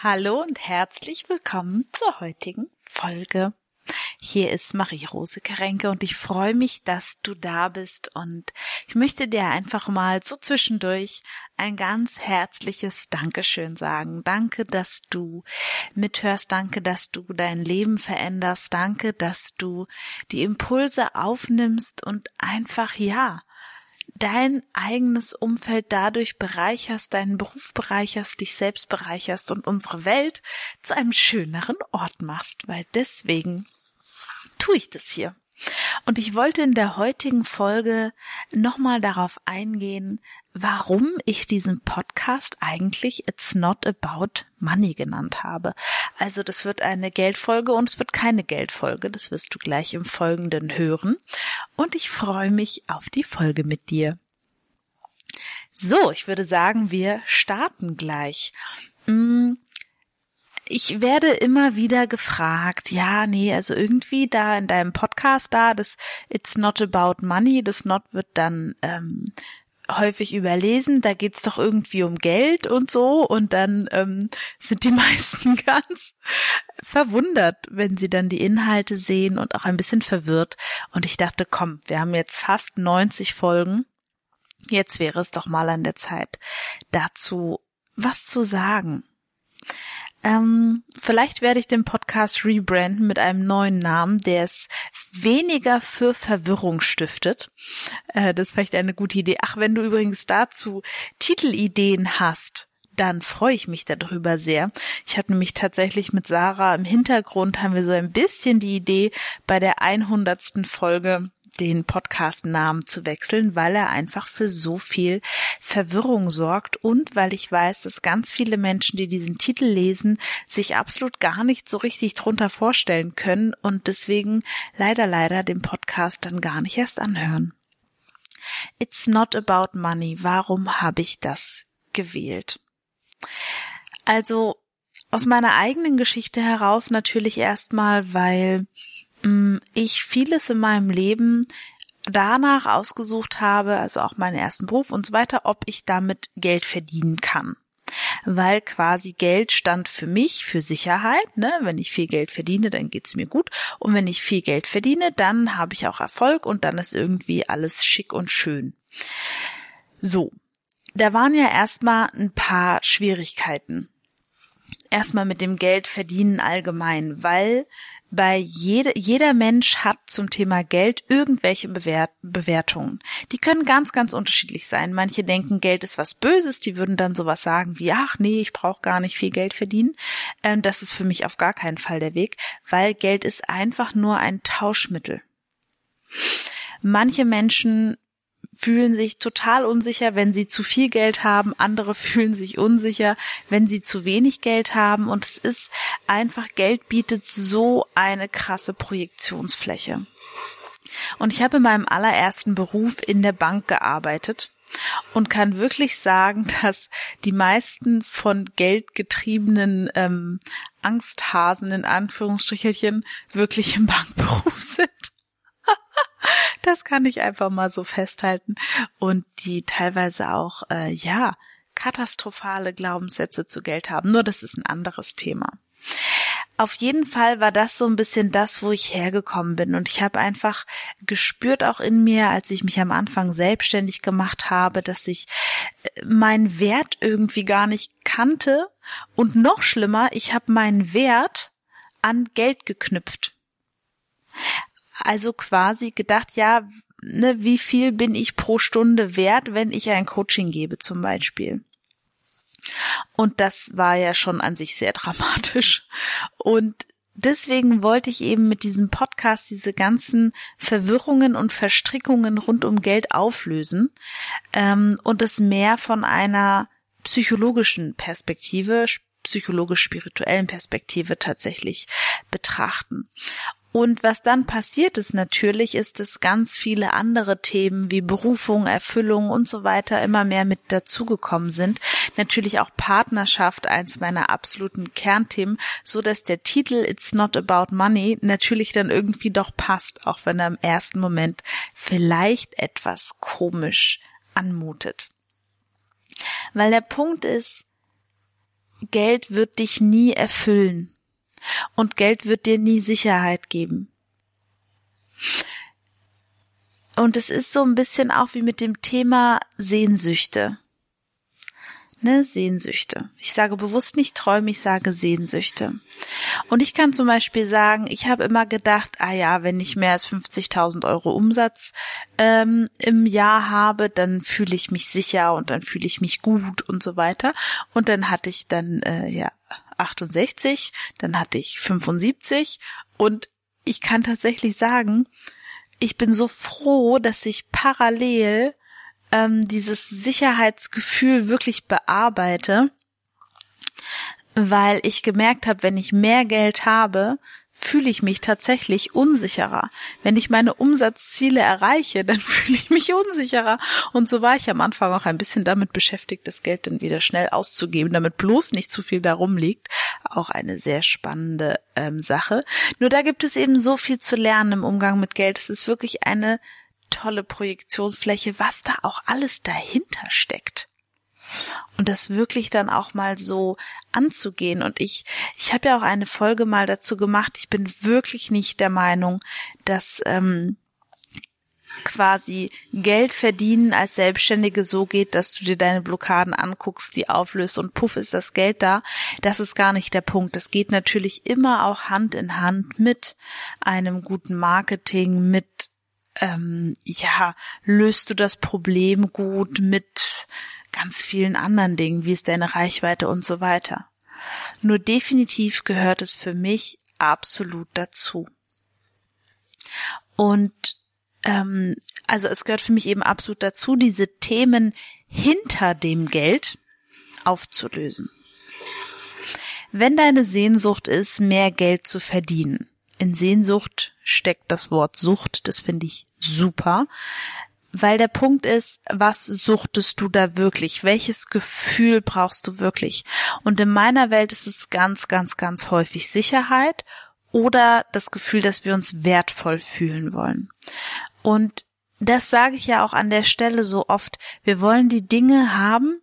Hallo und herzlich willkommen zur heutigen Folge. Hier ist Marie-Rose Karenke und ich freue mich, dass du da bist und ich möchte dir einfach mal so zwischendurch ein ganz herzliches Dankeschön sagen. Danke, dass du mithörst. Danke, dass du dein Leben veränderst. Danke, dass du die Impulse aufnimmst und einfach ja, dein eigenes Umfeld dadurch bereicherst, deinen Beruf bereicherst, dich selbst bereicherst und unsere Welt zu einem schöneren Ort machst, weil deswegen tue ich das hier. Und ich wollte in der heutigen Folge nochmal darauf eingehen, warum ich diesen Podcast eigentlich It's Not About Money genannt habe. Also das wird eine Geldfolge und es wird keine Geldfolge. Das wirst du gleich im Folgenden hören. Und ich freue mich auf die Folge mit dir. So, ich würde sagen, wir starten gleich. Hm, ich werde immer wieder gefragt, ja, nee, also irgendwie da in deinem Podcast da, das It's not about money, das not wird dann ähm, häufig überlesen, da geht's doch irgendwie um Geld und so. Und dann ähm, sind die meisten ganz verwundert, wenn sie dann die Inhalte sehen und auch ein bisschen verwirrt. Und ich dachte, komm, wir haben jetzt fast 90 Folgen, jetzt wäre es doch mal an der Zeit, dazu was zu sagen. Ähm, vielleicht werde ich den Podcast rebranden mit einem neuen Namen, der es weniger für Verwirrung stiftet. Äh, das ist vielleicht eine gute Idee. Ach, wenn du übrigens dazu Titelideen hast, dann freue ich mich darüber sehr. Ich habe nämlich tatsächlich mit Sarah im Hintergrund haben wir so ein bisschen die Idee bei der 100. Folge den Podcast-Namen zu wechseln, weil er einfach für so viel Verwirrung sorgt und weil ich weiß, dass ganz viele Menschen, die diesen Titel lesen, sich absolut gar nicht so richtig drunter vorstellen können und deswegen leider, leider den Podcast dann gar nicht erst anhören. It's not about money. Warum habe ich das gewählt? Also aus meiner eigenen Geschichte heraus natürlich erstmal, weil ich vieles in meinem Leben danach ausgesucht habe, also auch meinen ersten Beruf und so weiter, ob ich damit Geld verdienen kann. Weil quasi Geld stand für mich für Sicherheit. Ne? Wenn ich viel Geld verdiene, dann geht's mir gut. Und wenn ich viel Geld verdiene, dann habe ich auch Erfolg und dann ist irgendwie alles schick und schön. So, da waren ja erstmal ein paar Schwierigkeiten. Erstmal mit dem Geld verdienen allgemein, weil bei jede, jeder Mensch hat zum Thema Geld irgendwelche Bewert, Bewertungen. Die können ganz, ganz unterschiedlich sein. Manche denken, Geld ist was Böses, die würden dann sowas sagen wie, ach nee, ich brauche gar nicht viel Geld verdienen. Ähm, das ist für mich auf gar keinen Fall der Weg, weil Geld ist einfach nur ein Tauschmittel. Manche Menschen fühlen sich total unsicher, wenn sie zu viel Geld haben. Andere fühlen sich unsicher, wenn sie zu wenig Geld haben. Und es ist einfach, Geld bietet so eine krasse Projektionsfläche. Und ich habe in meinem allerersten Beruf in der Bank gearbeitet und kann wirklich sagen, dass die meisten von Geld getriebenen ähm, Angsthasen in Anführungsstrichelchen wirklich im Bankberuf sind. das kann ich einfach mal so festhalten. Und die teilweise auch, äh, ja, katastrophale Glaubenssätze zu Geld haben. Nur das ist ein anderes Thema. Auf jeden Fall war das so ein bisschen das, wo ich hergekommen bin. Und ich habe einfach gespürt auch in mir, als ich mich am Anfang selbstständig gemacht habe, dass ich äh, meinen Wert irgendwie gar nicht kannte. Und noch schlimmer, ich habe meinen Wert an Geld geknüpft also quasi gedacht, ja, ne, wie viel bin ich pro Stunde wert, wenn ich ein Coaching gebe zum Beispiel. Und das war ja schon an sich sehr dramatisch. Und deswegen wollte ich eben mit diesem Podcast diese ganzen Verwirrungen und Verstrickungen rund um Geld auflösen ähm, und es mehr von einer psychologischen Perspektive, psychologisch-spirituellen Perspektive tatsächlich betrachten. Und was dann passiert ist natürlich, ist, dass ganz viele andere Themen wie Berufung, Erfüllung und so weiter immer mehr mit dazugekommen sind. Natürlich auch Partnerschaft, eins meiner absoluten Kernthemen, so dass der Titel It's Not About Money natürlich dann irgendwie doch passt, auch wenn er im ersten Moment vielleicht etwas komisch anmutet. Weil der Punkt ist, Geld wird dich nie erfüllen. Und Geld wird dir nie Sicherheit geben. Und es ist so ein bisschen auch wie mit dem Thema Sehnsüchte. Ne, Sehnsüchte. Ich sage bewusst nicht Träume, ich sage Sehnsüchte. Und ich kann zum Beispiel sagen, ich habe immer gedacht, ah ja, wenn ich mehr als 50.000 Euro Umsatz ähm, im Jahr habe, dann fühle ich mich sicher und dann fühle ich mich gut und so weiter. Und dann hatte ich dann äh, ja 68, dann hatte ich 75 und ich kann tatsächlich sagen, ich bin so froh, dass ich parallel ähm, dieses Sicherheitsgefühl wirklich bearbeite, weil ich gemerkt habe, wenn ich mehr Geld habe, fühle ich mich tatsächlich unsicherer. Wenn ich meine Umsatzziele erreiche, dann fühle ich mich unsicherer. Und so war ich am Anfang auch ein bisschen damit beschäftigt, das Geld dann wieder schnell auszugeben, damit bloß nicht zu viel darum liegt. Auch eine sehr spannende ähm, Sache. Nur da gibt es eben so viel zu lernen im Umgang mit Geld. Es ist wirklich eine tolle Projektionsfläche, was da auch alles dahinter steckt und das wirklich dann auch mal so anzugehen. Und ich, ich habe ja auch eine Folge mal dazu gemacht. Ich bin wirklich nicht der Meinung, dass ähm, quasi Geld verdienen als Selbstständige so geht, dass du dir deine Blockaden anguckst, die auflöst und puff ist das Geld da. Das ist gar nicht der Punkt. Das geht natürlich immer auch Hand in Hand mit einem guten Marketing, mit ähm, ja, löst du das Problem gut mit ganz vielen anderen Dingen, wie ist deine Reichweite und so weiter. Nur definitiv gehört es für mich absolut dazu. Und ähm, also es gehört für mich eben absolut dazu, diese Themen hinter dem Geld aufzulösen. Wenn deine Sehnsucht ist, mehr Geld zu verdienen, in Sehnsucht steckt das Wort Sucht, das finde ich super, weil der Punkt ist, was suchtest du da wirklich? Welches Gefühl brauchst du wirklich? Und in meiner Welt ist es ganz, ganz, ganz häufig Sicherheit oder das Gefühl, dass wir uns wertvoll fühlen wollen. Und das sage ich ja auch an der Stelle so oft. Wir wollen die Dinge haben,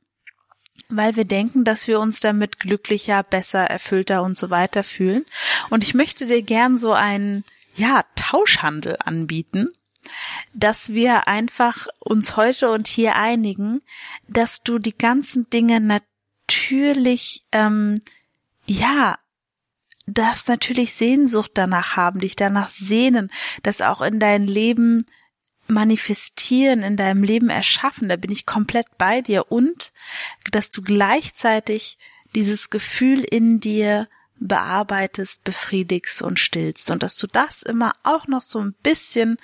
weil wir denken, dass wir uns damit glücklicher, besser, erfüllter und so weiter fühlen. Und ich möchte dir gern so einen, ja, Tauschhandel anbieten dass wir einfach uns heute und hier einigen, dass du die ganzen Dinge natürlich, ähm, ja, darfst natürlich Sehnsucht danach haben, dich danach sehnen, das auch in dein Leben manifestieren, in deinem Leben erschaffen, da bin ich komplett bei dir. Und dass du gleichzeitig dieses Gefühl in dir bearbeitest, befriedigst und stillst. Und dass du das immer auch noch so ein bisschen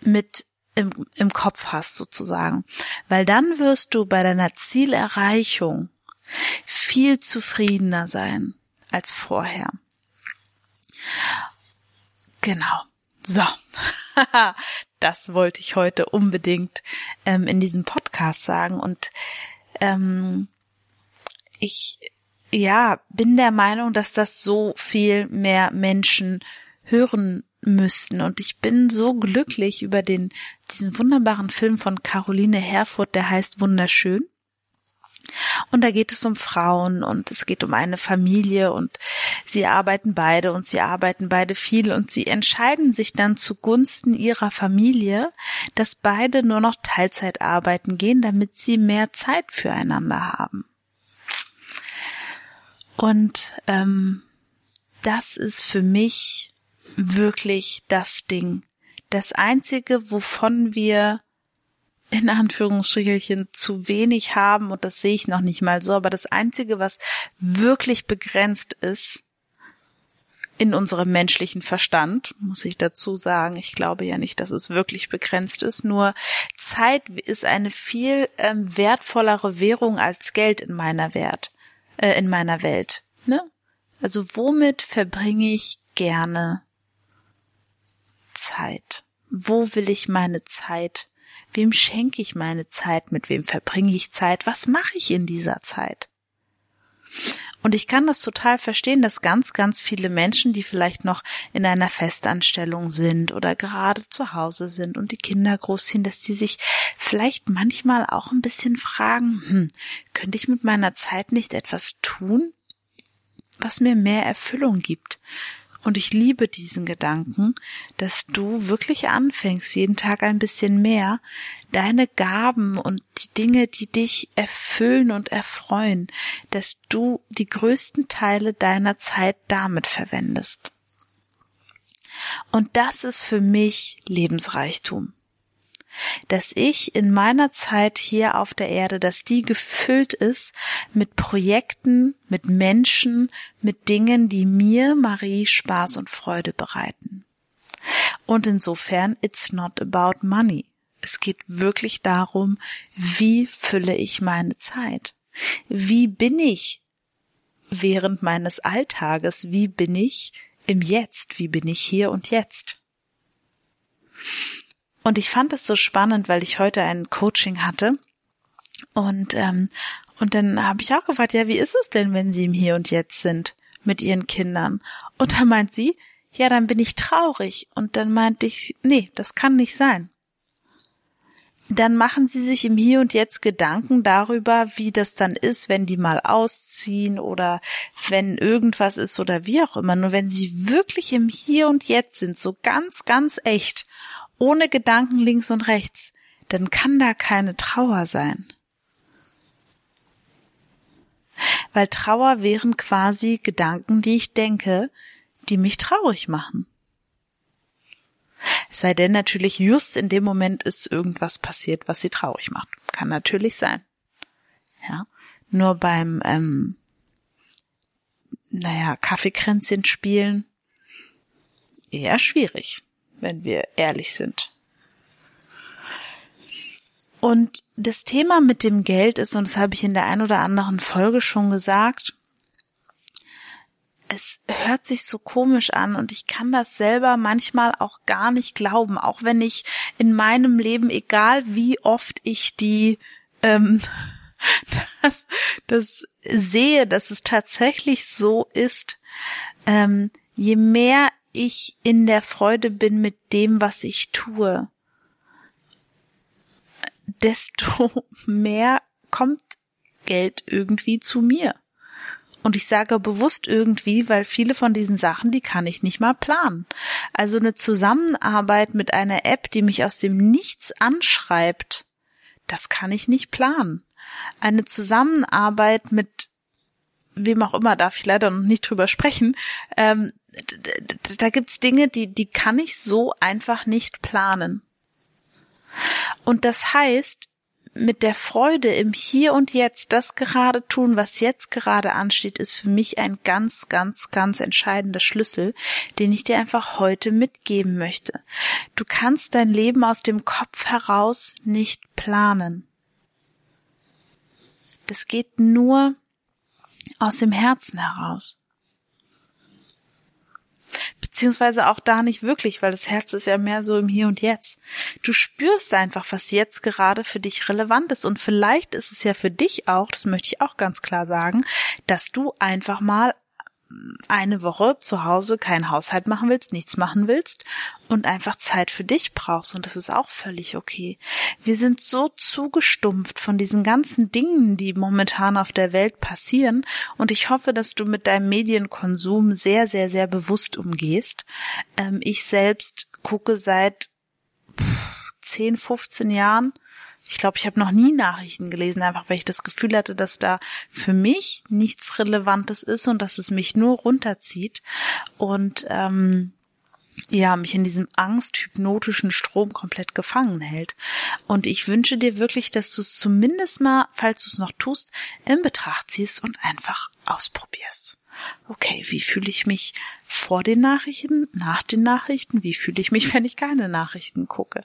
mit im, im Kopf hast sozusagen. Weil dann wirst du bei deiner Zielerreichung viel zufriedener sein als vorher. Genau. So. das wollte ich heute unbedingt ähm, in diesem Podcast sagen. Und ähm, ich ja bin der Meinung, dass das so viel mehr Menschen hören müssten. Und ich bin so glücklich über den, diesen wunderbaren Film von Caroline Herfurth, der heißt Wunderschön. Und da geht es um Frauen und es geht um eine Familie und sie arbeiten beide und sie arbeiten beide viel und sie entscheiden sich dann zugunsten ihrer Familie, dass beide nur noch Teilzeit arbeiten gehen, damit sie mehr Zeit füreinander haben. Und ähm, das ist für mich wirklich das Ding. Das einzige, wovon wir in Anführungsstrichelchen zu wenig haben, und das sehe ich noch nicht mal so, aber das einzige, was wirklich begrenzt ist, in unserem menschlichen Verstand, muss ich dazu sagen. Ich glaube ja nicht, dass es wirklich begrenzt ist. Nur Zeit ist eine viel ähm, wertvollere Währung als Geld in meiner Wert, äh, in meiner Welt. Ne? Also womit verbringe ich gerne Zeit? Wo will ich meine Zeit? Wem schenke ich meine Zeit? Mit wem verbringe ich Zeit? Was mache ich in dieser Zeit? Und ich kann das total verstehen, dass ganz, ganz viele Menschen, die vielleicht noch in einer Festanstellung sind oder gerade zu Hause sind und die Kinder großziehen, dass die sich vielleicht manchmal auch ein bisschen fragen, hm, könnte ich mit meiner Zeit nicht etwas tun, was mir mehr Erfüllung gibt? Und ich liebe diesen Gedanken, dass du wirklich anfängst, jeden Tag ein bisschen mehr deine Gaben und die Dinge, die dich erfüllen und erfreuen, dass du die größten Teile deiner Zeit damit verwendest. Und das ist für mich Lebensreichtum dass ich in meiner Zeit hier auf der Erde, dass die gefüllt ist mit Projekten, mit Menschen, mit Dingen, die mir, Marie, Spaß und Freude bereiten. Und insofern, it's not about money. Es geht wirklich darum, wie fülle ich meine Zeit? Wie bin ich während meines Alltages? Wie bin ich im Jetzt? Wie bin ich hier und jetzt? Und ich fand es so spannend, weil ich heute ein Coaching hatte. Und, ähm, und dann habe ich auch gefragt, ja, wie ist es denn, wenn Sie im Hier und Jetzt sind mit Ihren Kindern? Und da meint sie, ja, dann bin ich traurig. Und dann meinte ich, nee, das kann nicht sein. Dann machen Sie sich im Hier und Jetzt Gedanken darüber, wie das dann ist, wenn die mal ausziehen oder wenn irgendwas ist oder wie auch immer. Nur wenn Sie wirklich im Hier und Jetzt sind, so ganz, ganz echt ohne Gedanken links und rechts, dann kann da keine Trauer sein. Weil Trauer wären quasi Gedanken, die ich denke, die mich traurig machen. Es sei denn natürlich, just in dem Moment ist irgendwas passiert, was sie traurig macht. Kann natürlich sein. Ja. Nur beim, ähm, naja, Kaffeekränzchen spielen eher schwierig wenn wir ehrlich sind. Und das Thema mit dem Geld ist, und das habe ich in der ein oder anderen Folge schon gesagt, es hört sich so komisch an und ich kann das selber manchmal auch gar nicht glauben, auch wenn ich in meinem Leben, egal wie oft ich die ähm, das, das sehe, dass es tatsächlich so ist, ähm, je mehr ich in der Freude bin mit dem, was ich tue, desto mehr kommt Geld irgendwie zu mir. Und ich sage bewusst irgendwie, weil viele von diesen Sachen, die kann ich nicht mal planen. Also eine Zusammenarbeit mit einer App, die mich aus dem Nichts anschreibt, das kann ich nicht planen. Eine Zusammenarbeit mit wem auch immer, darf ich leider noch nicht drüber sprechen, ähm, da gibt's Dinge, die, die kann ich so einfach nicht planen. Und das heißt, mit der Freude im Hier und Jetzt das gerade tun, was jetzt gerade ansteht, ist für mich ein ganz, ganz, ganz entscheidender Schlüssel, den ich dir einfach heute mitgeben möchte. Du kannst dein Leben aus dem Kopf heraus nicht planen. Das geht nur aus dem Herzen heraus beziehungsweise auch da nicht wirklich, weil das Herz ist ja mehr so im Hier und Jetzt. Du spürst einfach, was jetzt gerade für dich relevant ist und vielleicht ist es ja für dich auch, das möchte ich auch ganz klar sagen, dass du einfach mal eine Woche zu Hause keinen Haushalt machen willst, nichts machen willst und einfach Zeit für dich brauchst und das ist auch völlig okay. Wir sind so zugestumpft von diesen ganzen Dingen, die momentan auf der Welt passieren und ich hoffe, dass du mit deinem Medienkonsum sehr, sehr, sehr bewusst umgehst. Ähm, ich selbst gucke seit 10, 15 Jahren ich glaube, ich habe noch nie Nachrichten gelesen, einfach weil ich das Gefühl hatte, dass da für mich nichts Relevantes ist und dass es mich nur runterzieht und ähm, ja, mich in diesem angsthypnotischen Strom komplett gefangen hält. Und ich wünsche dir wirklich, dass du es zumindest mal, falls du es noch tust, in Betracht ziehst und einfach ausprobierst. Okay, wie fühle ich mich vor den Nachrichten, nach den Nachrichten? Wie fühle ich mich, wenn ich keine Nachrichten gucke?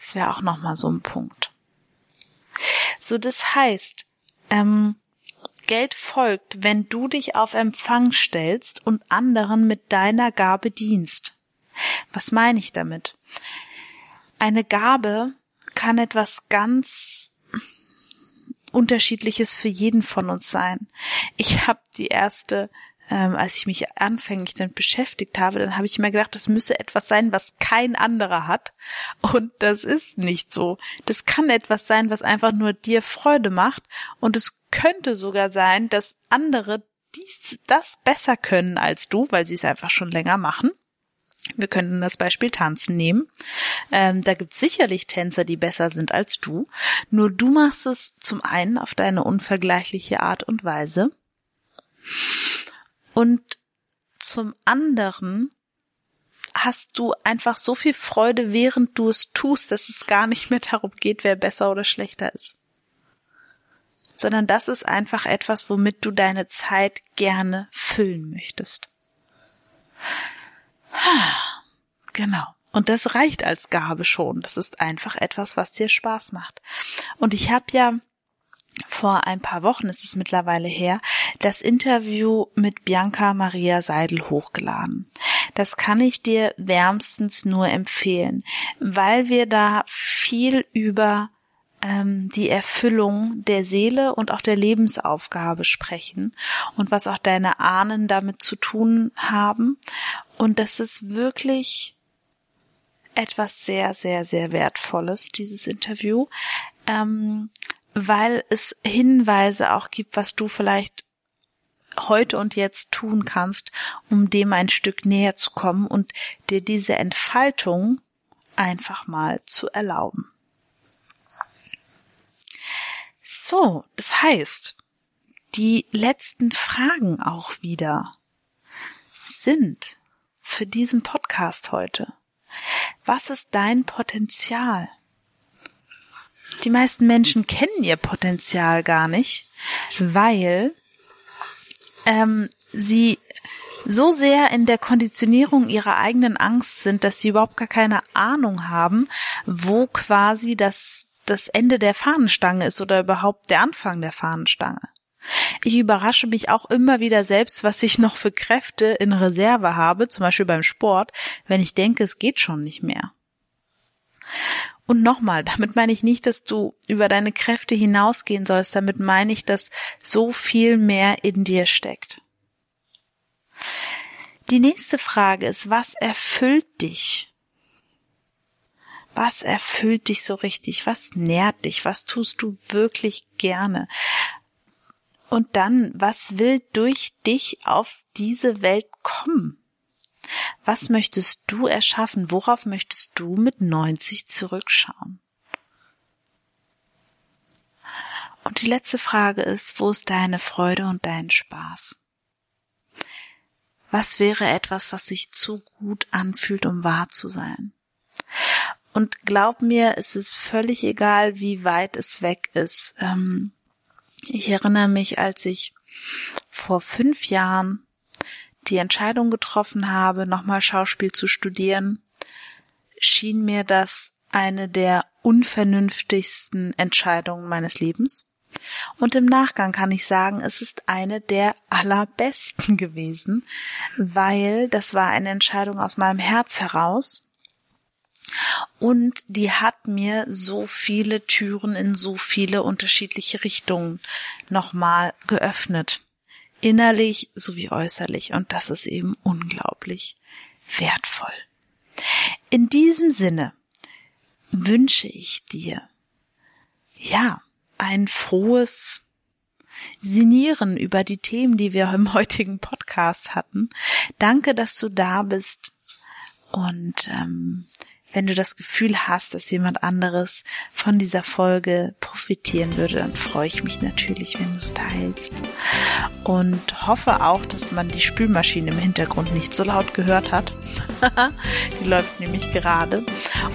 Das wäre auch nochmal so ein Punkt. So, das heißt, ähm, Geld folgt, wenn du dich auf Empfang stellst und anderen mit deiner Gabe dienst. Was meine ich damit? Eine Gabe kann etwas ganz Unterschiedliches für jeden von uns sein. Ich habe die erste ähm, als ich mich anfänglich damit beschäftigt habe, dann habe ich mir gedacht, das müsse etwas sein, was kein anderer hat. Und das ist nicht so. Das kann etwas sein, was einfach nur dir Freude macht. Und es könnte sogar sein, dass andere dies, das besser können als du, weil sie es einfach schon länger machen. Wir könnten das Beispiel Tanzen nehmen. Ähm, da gibt sicherlich Tänzer, die besser sind als du. Nur du machst es zum einen auf deine unvergleichliche Art und Weise. Und zum anderen hast du einfach so viel Freude, während du es tust, dass es gar nicht mehr darum geht, wer besser oder schlechter ist. Sondern das ist einfach etwas, womit du deine Zeit gerne füllen möchtest. Genau. Und das reicht als Gabe schon. Das ist einfach etwas, was dir Spaß macht. Und ich habe ja vor ein paar Wochen ist es mittlerweile her, das Interview mit Bianca Maria Seidel hochgeladen. Das kann ich dir wärmstens nur empfehlen, weil wir da viel über ähm, die Erfüllung der Seele und auch der Lebensaufgabe sprechen und was auch deine Ahnen damit zu tun haben. Und das ist wirklich etwas sehr, sehr, sehr Wertvolles, dieses Interview, ähm, weil es Hinweise auch gibt, was du vielleicht heute und jetzt tun kannst, um dem ein Stück näher zu kommen und dir diese Entfaltung einfach mal zu erlauben. So, das heißt, die letzten Fragen auch wieder sind für diesen Podcast heute. Was ist dein Potenzial? Die meisten Menschen kennen ihr Potenzial gar nicht, weil ähm, sie so sehr in der Konditionierung ihrer eigenen Angst sind, dass sie überhaupt gar keine Ahnung haben, wo quasi das, das Ende der Fahnenstange ist oder überhaupt der Anfang der Fahnenstange. Ich überrasche mich auch immer wieder selbst, was ich noch für Kräfte in Reserve habe, zum Beispiel beim Sport, wenn ich denke, es geht schon nicht mehr. Und nochmal, damit meine ich nicht, dass du über deine Kräfte hinausgehen sollst, damit meine ich, dass so viel mehr in dir steckt. Die nächste Frage ist, was erfüllt dich? Was erfüllt dich so richtig? Was nährt dich? Was tust du wirklich gerne? Und dann, was will durch dich auf diese Welt kommen? Was möchtest du erschaffen? Worauf möchtest du mit 90 zurückschauen? Und die letzte Frage ist, wo ist deine Freude und dein Spaß? Was wäre etwas, was sich zu gut anfühlt, um wahr zu sein? Und glaub mir, es ist völlig egal, wie weit es weg ist. Ähm, ich erinnere mich, als ich vor fünf Jahren die Entscheidung getroffen habe, nochmal Schauspiel zu studieren, schien mir das eine der unvernünftigsten Entscheidungen meines Lebens. Und im Nachgang kann ich sagen, es ist eine der allerbesten gewesen, weil das war eine Entscheidung aus meinem Herz heraus. Und die hat mir so viele Türen in so viele unterschiedliche Richtungen nochmal geöffnet innerlich sowie äußerlich und das ist eben unglaublich wertvoll. In diesem Sinne wünsche ich dir, ja, ein frohes Sinieren über die Themen, die wir im heutigen Podcast hatten. Danke, dass du da bist und ähm, wenn du das Gefühl hast, dass jemand anderes von dieser Folge profitieren würde, dann freue ich mich natürlich, wenn du es teilst. Und hoffe auch, dass man die Spülmaschine im Hintergrund nicht so laut gehört hat. die läuft nämlich gerade.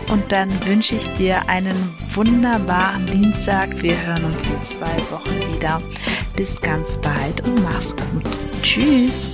Und dann wünsche ich dir einen wunderbaren Dienstag. Wir hören uns in zwei Wochen wieder. Bis ganz bald und mach's gut. Tschüss.